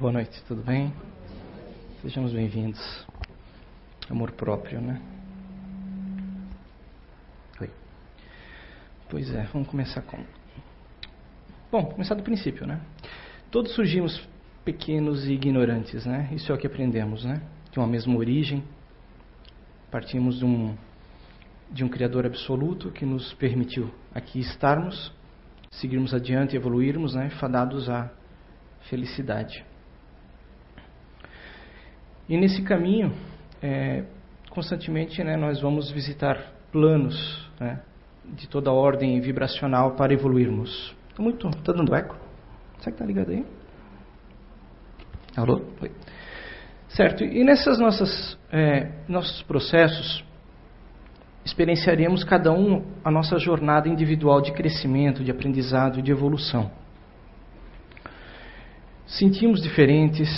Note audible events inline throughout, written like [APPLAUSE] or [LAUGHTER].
Boa noite, tudo bem? Sejamos bem-vindos. Amor próprio, né? Oi. Pois é, vamos começar com. Bom, começar do princípio, né? Todos surgimos pequenos e ignorantes, né? Isso é o que aprendemos, né? De uma mesma origem. Partimos de um, de um Criador absoluto que nos permitiu aqui estarmos, seguirmos adiante, evoluirmos, né? Fadados à felicidade. E nesse caminho, é, constantemente, né, nós vamos visitar planos né, de toda ordem vibracional para evoluirmos. Está muito, tá dando eco? Será que está ligado aí? Alô? Oi. Certo. E nossas é, nossos processos experienciaremos cada um a nossa jornada individual de crescimento, de aprendizado, de evolução. Sentimos diferentes,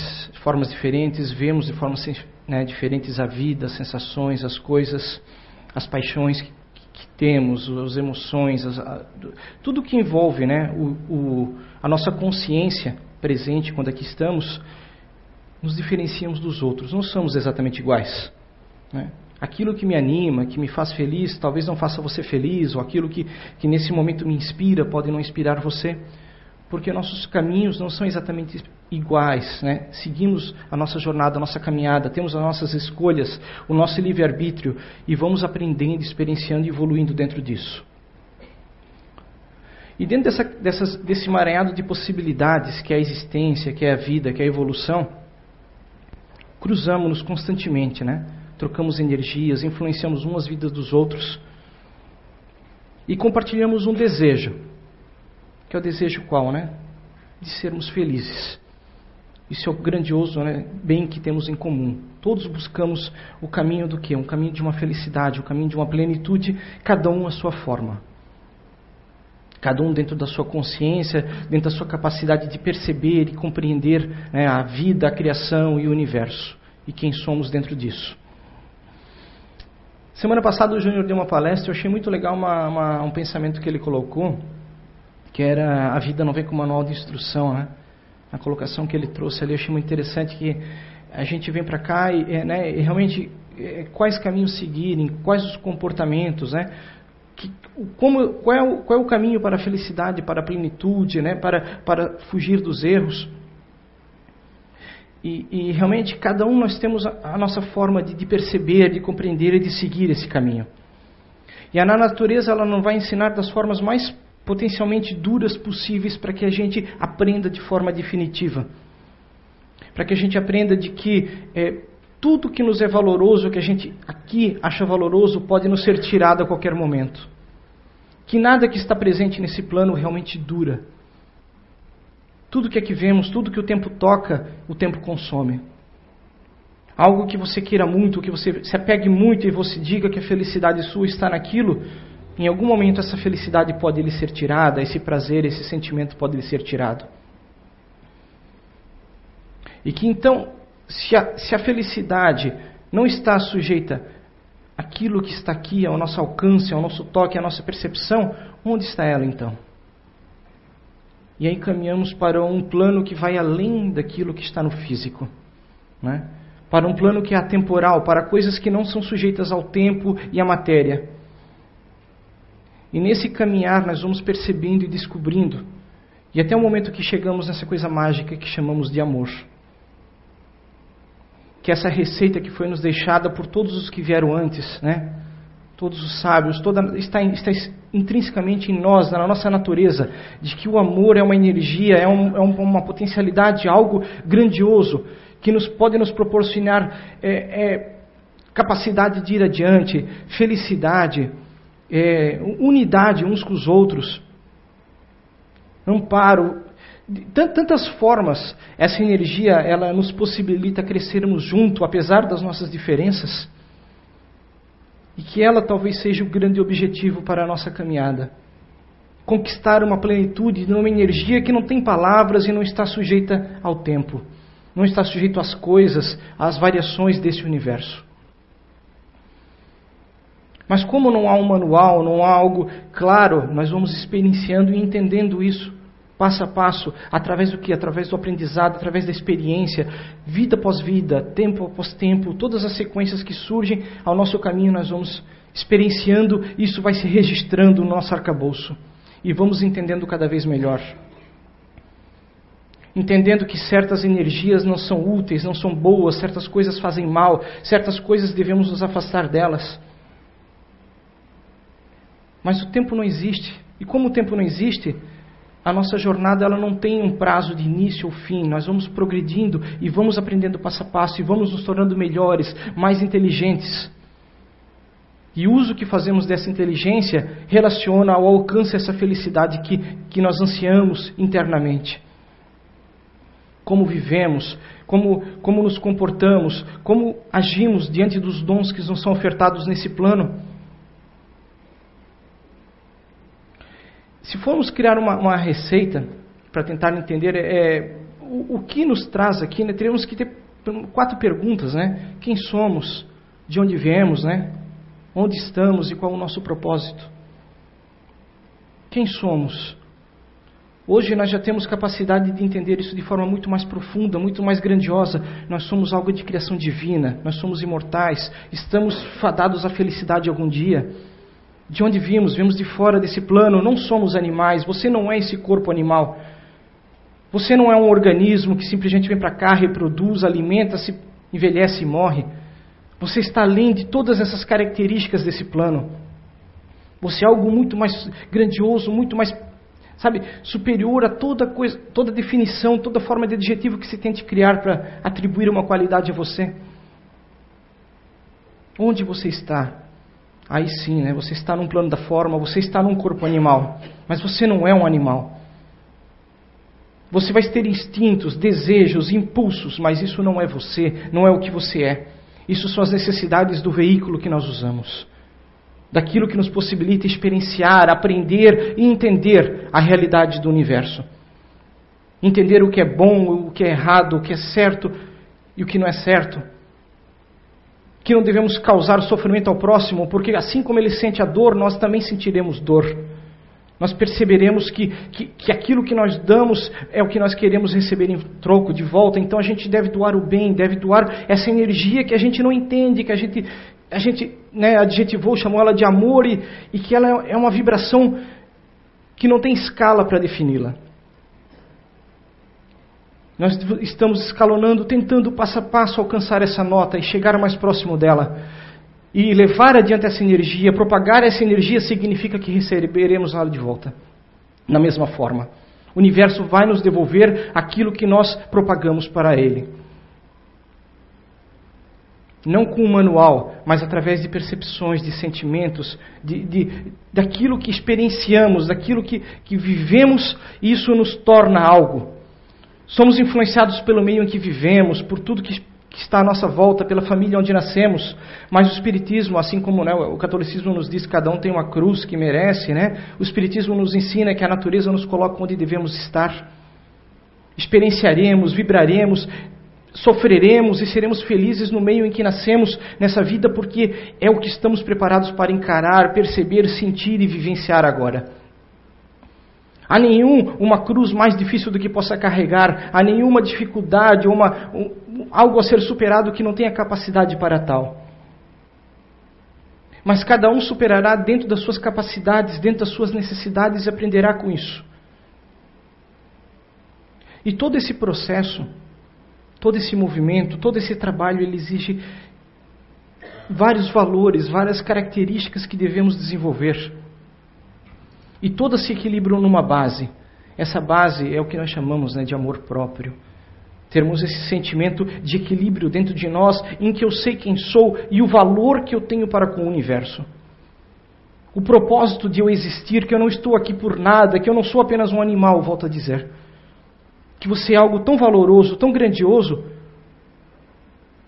formas diferentes, vemos de formas né, diferentes a vida, as sensações, as coisas, as paixões que, que temos, as emoções, as, a, tudo que envolve né, o, o, a nossa consciência presente quando aqui estamos, nos diferenciamos dos outros. Não somos exatamente iguais. Né? Aquilo que me anima, que me faz feliz, talvez não faça você feliz, ou aquilo que, que nesse momento me inspira pode não inspirar você porque nossos caminhos não são exatamente iguais, né? Seguimos a nossa jornada, a nossa caminhada, temos as nossas escolhas, o nosso livre-arbítrio e vamos aprendendo, experienciando e evoluindo dentro disso. E dentro dessa, dessas, desse maranhado de possibilidades que é a existência, que é a vida, que é a evolução, cruzamos-nos constantemente, né? Trocamos energias, influenciamos umas vidas dos outros e compartilhamos um desejo que é o desejo qual, né? De sermos felizes. Isso é o grandioso né, bem que temos em comum. Todos buscamos o caminho do quê? Um caminho de uma felicidade, o um caminho de uma plenitude, cada um à sua forma. Cada um dentro da sua consciência, dentro da sua capacidade de perceber e compreender né, a vida, a criação e o universo. E quem somos dentro disso. Semana passada o Júnior deu uma palestra, eu achei muito legal uma, uma, um pensamento que ele colocou que era a vida não vem com manual de instrução, né? A colocação que ele trouxe ali, eu achei muito interessante que a gente vem para cá e, é, né, e realmente é, quais caminhos seguirem, quais os comportamentos, né? Que, como, qual, é o, qual é o caminho para a felicidade, para a plenitude, né? Para, para fugir dos erros. E, e realmente cada um nós temos a, a nossa forma de, de perceber, de compreender e de seguir esse caminho. E a natureza ela não vai ensinar das formas mais potencialmente duras possíveis para que a gente aprenda de forma definitiva. Para que a gente aprenda de que é, tudo que nos é valoroso, que a gente aqui acha valoroso, pode nos ser tirado a qualquer momento. Que nada que está presente nesse plano realmente dura. Tudo que aqui vemos, tudo que o tempo toca, o tempo consome. Algo que você queira muito, que você se apegue muito e você diga que a felicidade sua está naquilo, em algum momento essa felicidade pode lhe ser tirada, esse prazer, esse sentimento pode lhe ser tirado. E que então, se a, se a felicidade não está sujeita àquilo que está aqui, ao nosso alcance, ao nosso toque, à nossa percepção, onde está ela então? E aí caminhamos para um plano que vai além daquilo que está no físico, né? para um plano que é atemporal, para coisas que não são sujeitas ao tempo e à matéria e nesse caminhar nós vamos percebendo e descobrindo, e até o momento que chegamos nessa coisa mágica que chamamos de amor. Que essa receita que foi nos deixada por todos os que vieram antes, né? Todos os sábios, toda, está, está intrinsecamente em nós, na nossa natureza, de que o amor é uma energia, é, um, é uma potencialidade, algo grandioso, que nos pode nos proporcionar é, é, capacidade de ir adiante, felicidade, é, unidade uns com os outros, amparo, tantas formas essa energia ela nos possibilita crescermos junto, apesar das nossas diferenças, e que ela talvez seja o grande objetivo para a nossa caminhada. Conquistar uma plenitude numa energia que não tem palavras e não está sujeita ao tempo, não está sujeito às coisas, às variações desse universo. Mas como não há um manual, não há algo claro, nós vamos experienciando e entendendo isso passo a passo, através do que? Através do aprendizado, através da experiência, vida após vida, tempo após tempo, todas as sequências que surgem ao nosso caminho, nós vamos experienciando, isso vai se registrando no nosso arcabouço e vamos entendendo cada vez melhor. Entendendo que certas energias não são úteis, não são boas, certas coisas fazem mal, certas coisas devemos nos afastar delas. Mas o tempo não existe. E como o tempo não existe, a nossa jornada ela não tem um prazo de início ou fim. Nós vamos progredindo e vamos aprendendo passo a passo e vamos nos tornando melhores, mais inteligentes. E o uso que fazemos dessa inteligência relaciona ao alcance essa felicidade que, que nós ansiamos internamente. Como vivemos, como, como nos comportamos, como agimos diante dos dons que nos são ofertados nesse plano. Se formos criar uma, uma receita para tentar entender é, o, o, que nos traz aqui, né, teremos que ter quatro perguntas, né? Quem somos? De onde viemos, né? Onde estamos e qual é o nosso propósito? Quem somos? Hoje nós já temos capacidade de entender isso de forma muito mais profunda, muito mais grandiosa. Nós somos algo de criação divina, nós somos imortais, estamos fadados à felicidade algum dia. De onde vimos? Vimos de fora desse plano, não somos animais, você não é esse corpo animal. Você não é um organismo que simplesmente vem para cá, reproduz, alimenta-se, envelhece e morre. Você está além de todas essas características desse plano. Você é algo muito mais grandioso, muito mais, sabe, superior a toda coisa, toda definição, toda forma de adjetivo que se tente criar para atribuir uma qualidade a você. Onde você está? Aí sim, né? Você está num plano da forma, você está num corpo animal, mas você não é um animal. Você vai ter instintos, desejos, impulsos, mas isso não é você, não é o que você é. Isso são as necessidades do veículo que nós usamos. Daquilo que nos possibilita experienciar, aprender e entender a realidade do universo. Entender o que é bom, o que é errado, o que é certo e o que não é certo. Que não devemos causar sofrimento ao próximo, porque assim como ele sente a dor, nós também sentiremos dor nós perceberemos que, que, que, aquilo que nós damos é o que nós queremos receber em troco, de volta. Então a gente deve doar o bem, deve doar essa energia que a gente não entende, que a gente, a gente né, adjetivou, chamou ela de amor e, e que ela é uma vibração que não tem escala para defini-la. Nós estamos escalonando, tentando passo a passo alcançar essa nota e chegar mais próximo dela. E levar adiante essa energia, propagar essa energia, significa que receberemos ela de volta. Na mesma forma. O universo vai nos devolver aquilo que nós propagamos para ele. Não com um manual, mas através de percepções, de sentimentos, de, de, daquilo que experienciamos, daquilo que, que vivemos, isso nos torna algo. Somos influenciados pelo meio em que vivemos, por tudo que que está à nossa volta, pela família onde nascemos. Mas o Espiritismo, assim como né, o catolicismo nos diz que cada um tem uma cruz que merece, né, o Espiritismo nos ensina que a natureza nos coloca onde devemos estar. Experienciaremos, vibraremos, sofreremos e seremos felizes no meio em que nascemos nessa vida, porque é o que estamos preparados para encarar, perceber, sentir e vivenciar agora. Há nenhum uma cruz mais difícil do que possa carregar, há nenhuma dificuldade, uma, um, algo a ser superado que não tenha capacidade para tal. Mas cada um superará dentro das suas capacidades, dentro das suas necessidades e aprenderá com isso. E todo esse processo, todo esse movimento, todo esse trabalho, ele exige vários valores, várias características que devemos desenvolver. E todas se equilibram numa base. Essa base é o que nós chamamos né, de amor próprio. Termos esse sentimento de equilíbrio dentro de nós, em que eu sei quem sou e o valor que eu tenho para com o universo. O propósito de eu existir, que eu não estou aqui por nada, que eu não sou apenas um animal, volto a dizer. Que você é algo tão valoroso, tão grandioso,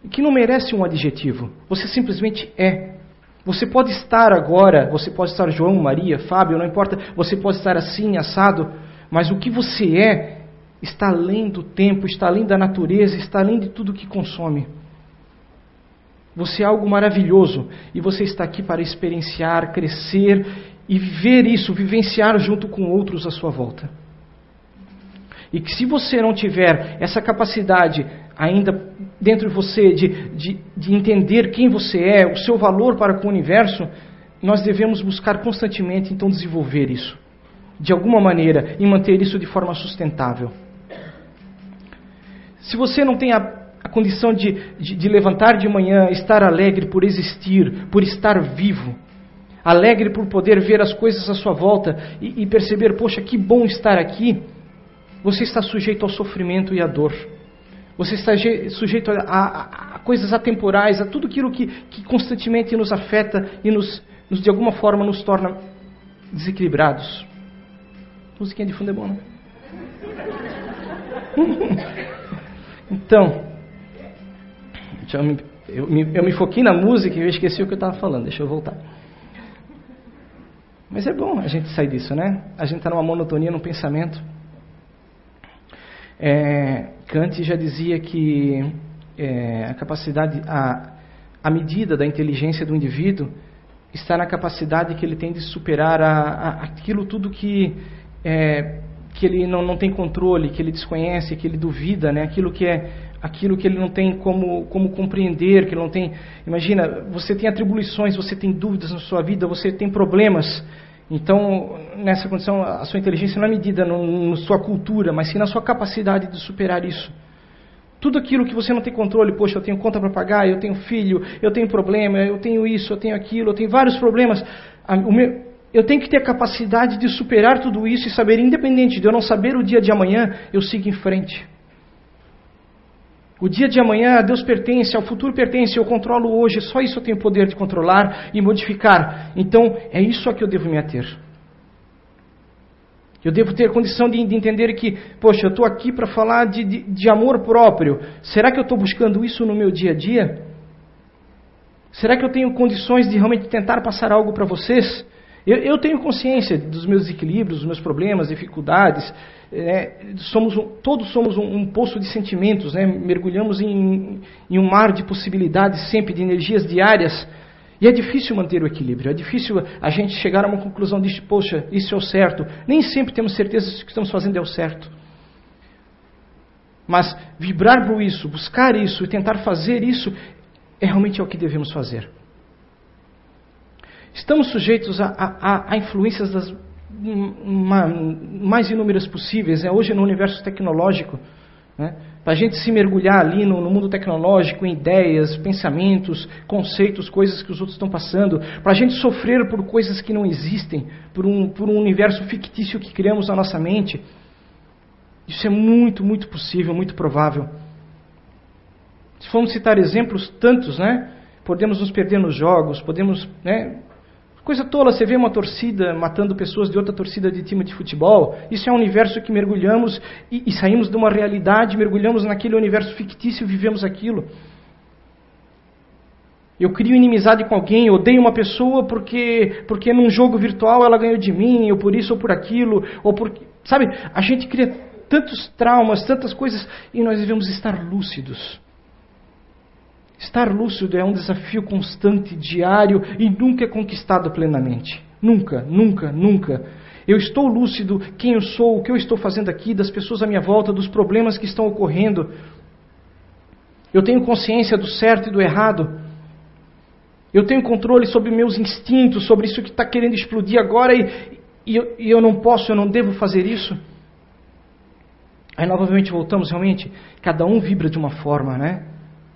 que não merece um adjetivo. Você simplesmente é. Você pode estar agora, você pode estar João, Maria, Fábio, não importa, você pode estar assim, assado, mas o que você é está além do tempo, está além da natureza, está além de tudo que consome. Você é algo maravilhoso e você está aqui para experienciar, crescer e viver isso, vivenciar junto com outros à sua volta. E que se você não tiver essa capacidade ainda dentro de você de, de, de entender quem você é, o seu valor para com o universo, nós devemos buscar constantemente então desenvolver isso, de alguma maneira, e manter isso de forma sustentável. Se você não tem a, a condição de, de, de levantar de manhã, estar alegre por existir, por estar vivo, alegre por poder ver as coisas à sua volta e, e perceber, poxa, que bom estar aqui, você está sujeito ao sofrimento e à dor. Você está sujeito a, a, a coisas atemporais, a tudo aquilo que, que constantemente nos afeta e nos, nos, de alguma forma nos torna desequilibrados. Musiquinha de fundo é bom, né? [LAUGHS] então, eu me, eu, me, eu me foquei na música e eu esqueci o que eu estava falando. Deixa eu voltar. Mas é bom a gente sair disso, né? A gente está numa monotonia, num pensamento. É, Kant já dizia que é, a capacidade, a, a medida da inteligência do indivíduo está na capacidade que ele tem de superar a, a, aquilo tudo que, é, que ele não, não tem controle, que ele desconhece, que ele duvida, né? aquilo que é aquilo que ele não tem como, como compreender, que ele não tem. Imagina, você tem atribuições, você tem dúvidas na sua vida, você tem problemas. Então, nessa condição, a sua inteligência não é medida na sua cultura, mas sim na sua capacidade de superar isso. Tudo aquilo que você não tem controle, poxa, eu tenho conta para pagar, eu tenho filho, eu tenho problema, eu tenho isso, eu tenho aquilo, eu tenho vários problemas. eu tenho que ter a capacidade de superar tudo isso e saber, independente de eu não saber o dia de amanhã, eu sigo em frente. O dia de amanhã a Deus pertence, ao futuro pertence, eu controlo hoje, só isso eu tenho poder de controlar e modificar. Então, é isso a que eu devo me ater. Eu devo ter condição de, de entender que, poxa, eu estou aqui para falar de, de, de amor próprio. Será que eu estou buscando isso no meu dia a dia? Será que eu tenho condições de realmente tentar passar algo para vocês? Eu, eu, tenho consciência dos meus equilíbrios, dos meus problemas, dificuldades. É, somos todos somos um, um, poço de sentimentos, né? mergulhamos em, em, um mar de possibilidades sempre, de energias diárias. E é difícil manter o equilíbrio, é difícil a gente chegar a uma conclusão de, poxa, isso é o certo. Nem sempre temos certeza de que estamos fazendo é o certo. Mas vibrar por isso, buscar isso e tentar fazer isso, é realmente é o que devemos fazer. Estamos sujeitos a, a, a influências das mais inúmeras possíveis, é hoje no universo tecnológico. Né? Para a gente se mergulhar ali no, no, mundo tecnológico, em ideias, pensamentos, conceitos, coisas que os outros estão passando, para a gente sofrer por coisas que não existem, por um, por um universo fictício que criamos na nossa mente. Isso é muito, muito possível, muito provável. Se formos citar exemplos tantos, né? Podemos nos perder nos jogos, podemos né, Coisa tola, você vê uma torcida matando pessoas de outra torcida de time de futebol. Isso é um universo que mergulhamos e, e saímos de uma realidade, mergulhamos naquele universo fictício vivemos aquilo. Eu crio inimizade com alguém, odeio uma pessoa porque, porque num jogo virtual ela ganhou de mim, ou por isso ou por aquilo, ou por. Sabe, a gente cria tantos traumas, tantas coisas, e nós devemos estar lúcidos. Estar lúcido é um desafio constante, diário e nunca é conquistado plenamente. Nunca, nunca, nunca. Eu estou lúcido quem eu sou, o que eu estou fazendo aqui, das pessoas à minha volta, dos problemas que estão ocorrendo. Eu tenho consciência do certo e do errado. Eu tenho controle sobre meus instintos, sobre isso que está querendo explodir agora e, e, eu, e eu não posso, eu não devo fazer isso. Aí novamente voltamos, realmente, cada um vibra de uma forma, né?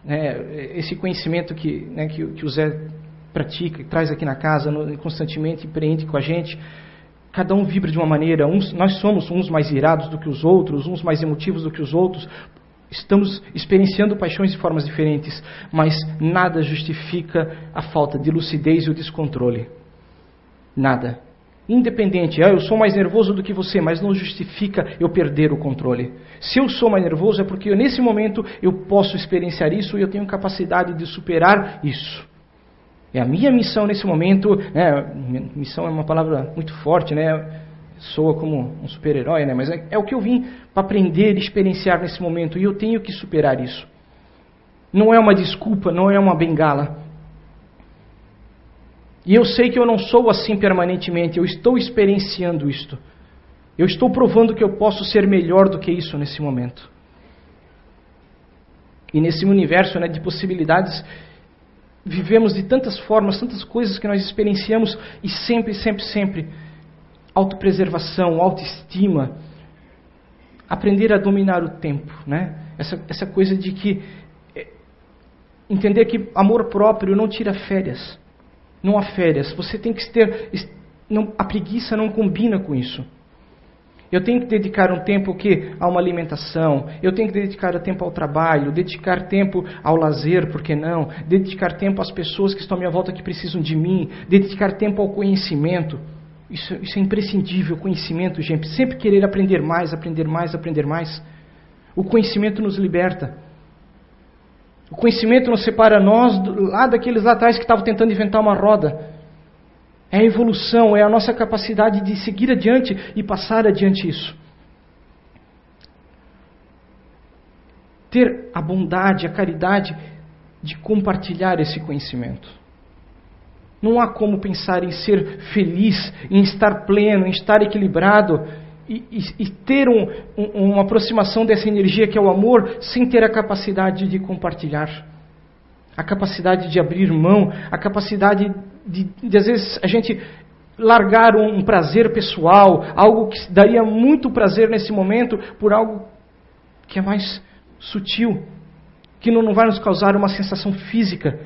Né, esse conhecimento que, né, que, que, o Zé pratica, traz aqui na casa, no, constantemente empreende com a gente, cada um vibra de uma maneira, uns, nós somos uns mais irados do que os outros, uns mais emotivos do que os outros, estamos experienciando paixões de formas diferentes, mas nada justifica a falta de lucidez e o descontrole. Nada. Independente, ah, eu sou mais nervoso do que você, mas não justifica eu perder o controle. Se eu sou mais nervoso é porque eu, nesse momento eu posso experienciar isso e eu tenho capacidade de superar isso. É a minha missão nesse momento, né, missão é uma palavra muito forte, né, soa como um super-herói, né, mas é, é o que eu vim para aprender e experienciar nesse momento e eu tenho que superar isso. Não é uma desculpa, não é uma bengala. E eu sei que eu não sou assim permanentemente, eu estou experienciando isto. Eu estou provando que eu posso ser melhor do que isso nesse momento. E nesse universo né, de possibilidades, vivemos de tantas formas, tantas coisas que nós experienciamos e sempre, sempre, sempre autopreservação, autoestima, aprender a dominar o tempo, né? Essa, essa coisa de que é, entender que amor próprio não tira férias, não há férias. Você tem que ter não, a preguiça não combina com isso. Eu tenho que dedicar um tempo que a uma alimentação, eu tenho que dedicar tempo ao trabalho, dedicar tempo ao lazer, por que não? Dedicar tempo às pessoas que estão à minha volta que precisam de mim, dedicar tempo ao conhecimento. Isso, isso é imprescindível, conhecimento, gente. Sempre querer aprender mais, aprender mais, aprender mais. O conhecimento nos liberta. O conhecimento nos separa nós lá daqueles lá atrás que estavam tentando inventar uma roda. É a evolução, é a nossa capacidade de seguir adiante e passar adiante isso. Ter a bondade, a caridade de compartilhar esse conhecimento. Não há como pensar em ser feliz, em estar pleno, em estar equilibrado e, e, e ter um, um, uma aproximação dessa energia que é o amor, sem ter a capacidade de compartilhar, a capacidade de abrir mão, a capacidade de, de às vezes, a gente largar um prazer pessoal, algo que daria muito prazer nesse momento, por algo que é mais sutil, que não, não vai nos causar uma sensação física,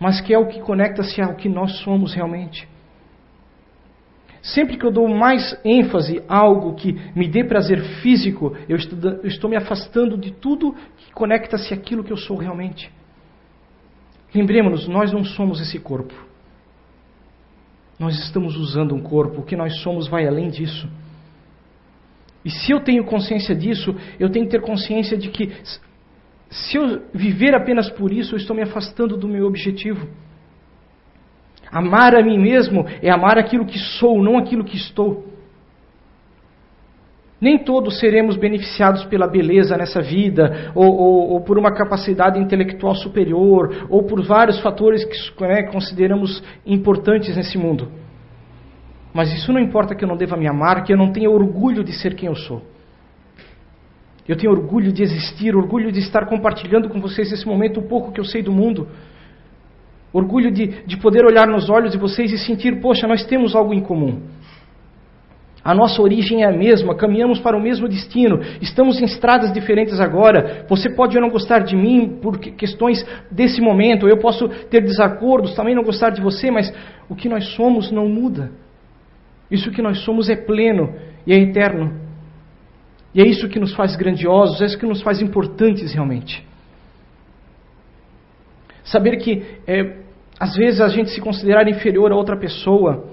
mas que é o que conecta-se ao que nós somos realmente. Sempre que eu dou mais ênfase a algo que me dê prazer físico, eu estou, me afastando de tudo que conecta-se àquilo que eu sou realmente. Lembremos-nos, nós não somos esse corpo. Nós estamos usando um corpo, o que nós somos vai além disso. E se eu tenho consciência disso, eu tenho que ter consciência de que se eu viver apenas por isso, eu estou me afastando do meu objetivo. Amar a mim mesmo é amar aquilo que sou, não aquilo que estou. Nem todos seremos beneficiados pela beleza nessa vida, ou, ou, ou por uma capacidade intelectual superior, ou por vários fatores que né, consideramos importantes nesse mundo. Mas isso não importa que eu não deva me amar, que eu não tenha orgulho de ser quem eu sou. Eu tenho orgulho de existir, orgulho de estar compartilhando com vocês esse momento, o pouco que eu sei do mundo. Orgulho de, de poder olhar nos olhos de vocês e sentir, poxa, nós temos algo em comum. A nossa origem é a mesma, caminhamos para o mesmo destino, estamos em estradas diferentes agora. Você pode não gostar de mim por questões desse momento, eu posso ter desacordos, também não gostar de você, mas o que nós somos não muda. Isso que nós somos é pleno e é eterno. E é isso que nos faz grandiosos, é isso que nos faz importantes realmente. Saber que é, às vezes a gente se considerar inferior a outra pessoa,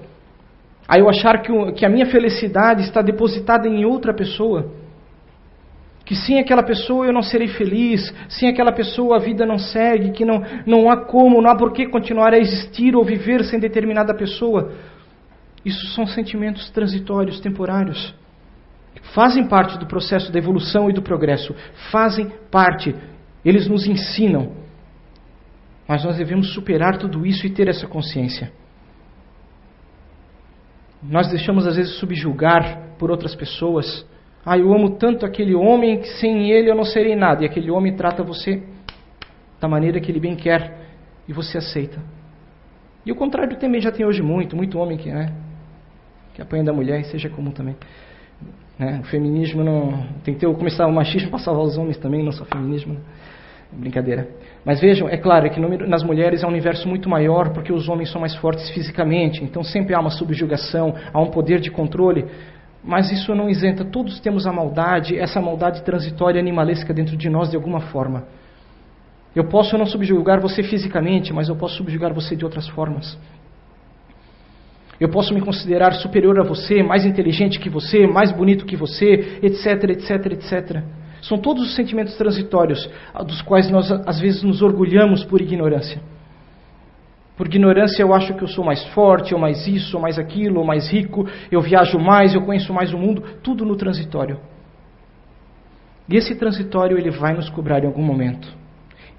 aí eu achar que, que a minha felicidade está depositada em outra pessoa, que sem aquela pessoa eu não serei feliz, sem aquela pessoa a vida não segue, que não, não há como, não há por que continuar a existir ou viver sem determinada pessoa. Isso são sentimentos transitórios, temporários fazem parte do processo da evolução e do progresso, fazem parte, eles nos ensinam. Mas nós devemos superar tudo isso e ter essa consciência. Nós deixamos às vezes subjugar por outras pessoas. Ah, eu amo tanto aquele homem que sem ele eu não serei nada. E aquele homem trata você da maneira que ele bem quer e você aceita. E o contrário também já tem hoje muito, muito homem que, né, que apanha da mulher e seja comum também. Né? O feminismo não. Tem que ter, começar o machismo para salvar os homens também, não só o feminismo. Né? Brincadeira. Mas vejam, é claro que nas mulheres é um universo muito maior porque os homens são mais fortes fisicamente, então sempre há uma subjugação, há um poder de controle. Mas isso não isenta, todos temos a maldade, essa maldade transitória animalesca dentro de nós de alguma forma. Eu posso não subjugar você fisicamente, mas eu posso subjugar você de outras formas. Eu posso me considerar superior a você, mais inteligente que você, mais bonito que você, etc, etc, etc. São todos os sentimentos transitórios, dos quais nós às vezes nos orgulhamos por ignorância. Por ignorância eu acho que eu sou mais forte, ou mais isso, ou mais aquilo, ou mais rico, eu viajo mais, eu conheço mais o mundo, tudo no transitório. E esse transitório ele vai nos cobrar em algum momento.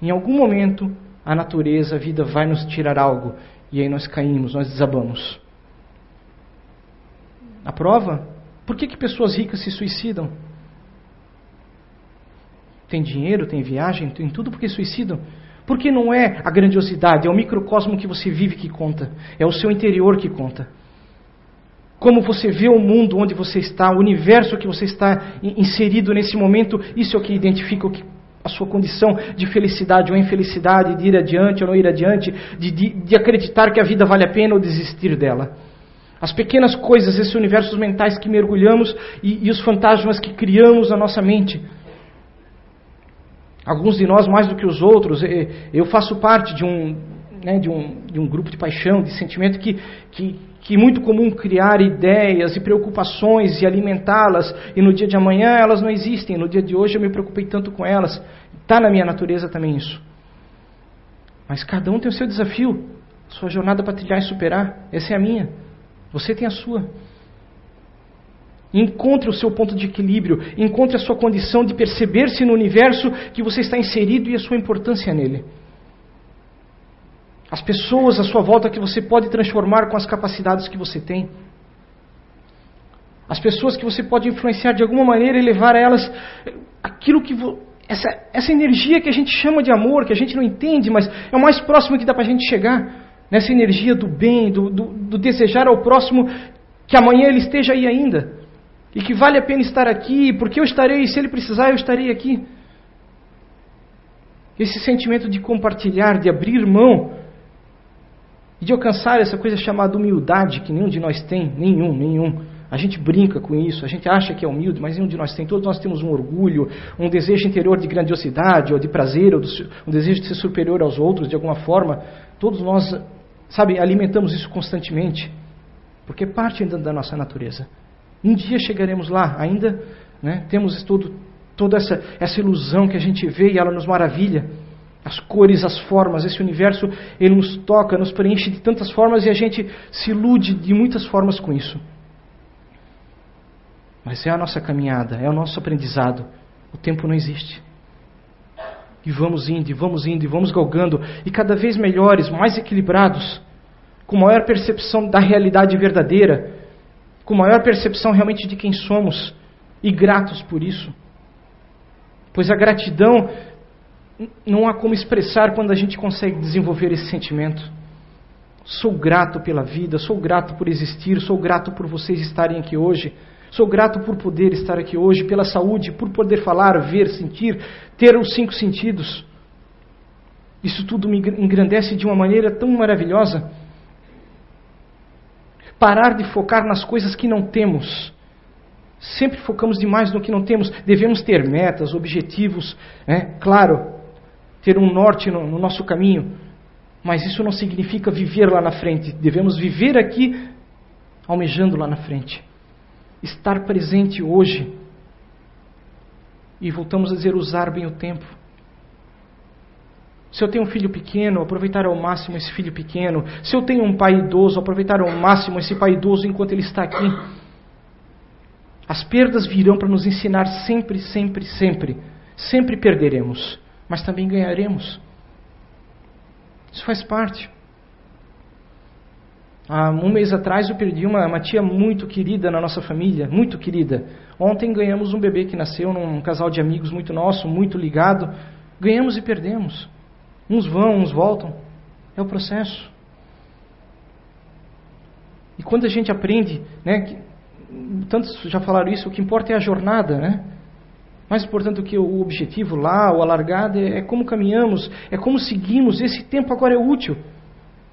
Em algum momento a natureza, a vida vai nos tirar algo, e aí nós caímos, nós desabamos. A prova Por que, que pessoas ricas se suicidam? Tem dinheiro, tem viagem, tem tudo porque suicidam. Porque não é a grandiosidade, é o microcosmo que você vive que conta. É o seu interior que conta. Como você vê o mundo onde você está, o universo que você está inserido nesse momento, isso é o que identifica a sua condição de felicidade ou infelicidade, de ir adiante ou não ir adiante, de, de, de acreditar que a vida vale a pena ou desistir dela. As pequenas coisas, esses universos mentais que mergulhamos e, e os fantasmas que criamos na nossa mente. Alguns de nós mais do que os outros, eu faço parte de um, né, de um, de um grupo de paixão, de sentimento que, que, que é muito comum criar ideias e preocupações e alimentá-las, e no dia de amanhã elas não existem, no dia de hoje eu me preocupei tanto com elas. Está na minha natureza também isso. Mas cada um tem o seu desafio, sua jornada para trilhar e superar. Essa é a minha. Você tem a sua. Encontre o seu ponto de equilíbrio, encontre a sua condição de perceber-se no universo que você está inserido e a sua importância nele. As pessoas à sua volta que você pode transformar com as capacidades que você tem. As pessoas que você pode influenciar de alguma maneira e levar a elas aquilo que. Essa, essa energia que a gente chama de amor, que a gente não entende, mas é o mais próximo que dá para a gente chegar. Nessa energia do bem, do, do, do desejar ao próximo que amanhã ele esteja aí ainda e que vale a pena estar aqui, porque eu estarei, se ele precisar, eu estarei aqui. Esse sentimento de compartilhar, de abrir mão, e de alcançar essa coisa chamada humildade, que nenhum de nós tem, nenhum, nenhum. A gente brinca com isso, a gente acha que é humilde, mas nenhum de nós tem. Todos nós temos um orgulho, um desejo interior de grandiosidade, ou de prazer, ou um desejo de ser superior aos outros de alguma forma. Todos nós, sabe, alimentamos isso constantemente, porque é parte da nossa natureza. Um dia chegaremos lá, ainda né, temos todo, toda essa, essa ilusão que a gente vê e ela nos maravilha. As cores, as formas, esse universo, ele nos toca, nos preenche de tantas formas e a gente se ilude de muitas formas com isso. Mas é a nossa caminhada, é o nosso aprendizado. O tempo não existe. E vamos indo, e vamos indo, e vamos galgando, e cada vez melhores, mais equilibrados, com maior percepção da realidade verdadeira, com maior percepção realmente de quem somos e gratos por isso. Pois a gratidão não há como expressar quando a gente consegue desenvolver esse sentimento. Sou grato pela vida, sou grato por existir, sou grato por vocês estarem aqui hoje. Sou grato por poder estar aqui hoje, pela saúde, por poder falar, ver, sentir, ter os cinco sentidos. Isso tudo me engrandece de uma maneira tão maravilhosa parar de focar nas coisas que não temos. Sempre focamos demais no que não temos. Devemos ter metas, objetivos, né? claro, ter um norte no, no nosso caminho. Mas isso não significa viver lá na frente. Devemos viver aqui, almejando lá na frente. Estar presente hoje. E voltamos a dizer, usar bem o tempo. Se eu tenho um filho pequeno, aproveitar ao máximo esse filho pequeno. Se eu tenho um pai idoso, aproveitar ao máximo esse pai idoso enquanto ele está aqui. As perdas virão para nos ensinar sempre, sempre, sempre. Sempre perderemos, mas também ganharemos. Isso faz parte. Há um mês atrás eu perdi uma, uma, tia muito querida na nossa família, muito querida. Ontem ganhamos um bebê que nasceu num casal de amigos muito nosso, muito ligado. Ganhamos e perdemos. Uns vão, uns voltam. É o processo. E quando a gente aprende, né, que, tantos já falaram isso, o que importa é a jornada, né? Mais importante do que o objetivo lá, o alargado, é, é como caminhamos, é como seguimos. Esse tempo agora é útil.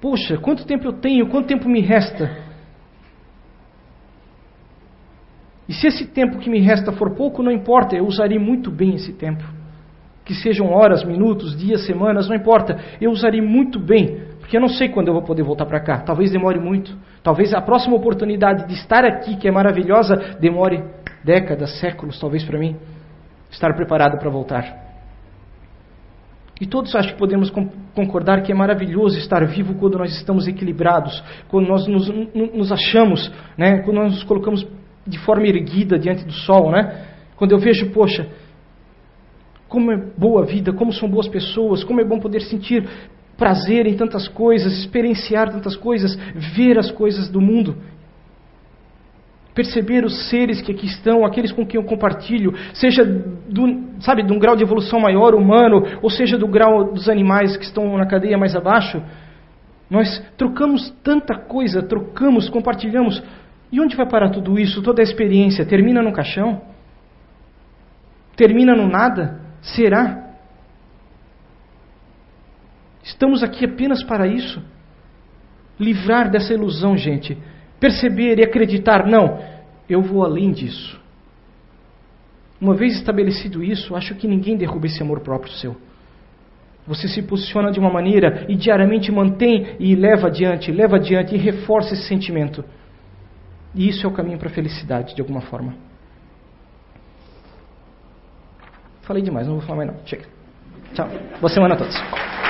Poxa, quanto tempo eu tenho? Quanto tempo me resta? E se esse tempo que me resta for pouco, não importa, eu usarei muito bem esse tempo que sejam horas, minutos, dias, semanas, não importa, eu usarei muito bem, porque eu não sei quando eu vou poder voltar para cá. Talvez demore muito. Talvez a próxima oportunidade de estar aqui, que é maravilhosa, demore décadas, séculos, talvez para mim estar preparado para voltar. E todos acho que podemos concordar que é maravilhoso estar vivo quando nós estamos equilibrados, quando nós nos, nos achamos, né? quando nós nos colocamos de forma erguida diante do sol. Né? Quando eu vejo, poxa, como é boa a vida, como são boas pessoas, como é bom poder sentir prazer em tantas coisas, experienciar tantas coisas, ver as coisas do mundo. perceber os seres que aqui estão, aqueles com quem eu compartilho, seja do, sabe, de um grau de evolução maior humano, ou seja do grau dos animais que estão na cadeia mais abaixo. Nós trocamos tanta coisa, trocamos, compartilhamos. E onde vai parar tudo isso? Toda a experiência termina no caixão? Termina no nada? Será? Estamos aqui apenas para isso? Livrar dessa ilusão, gente perceber e acreditar, não, eu vou além disso. Uma vez estabelecido isso, acho que ninguém derruba esse amor próprio seu. Você se posiciona de uma maneira e diariamente mantém e leva adiante, leva adiante e reforça esse sentimento. E isso é o caminho para a felicidade, de alguma forma. Falei demais, não vou falar mais não. Chega. Tchau. Boa semana a todos.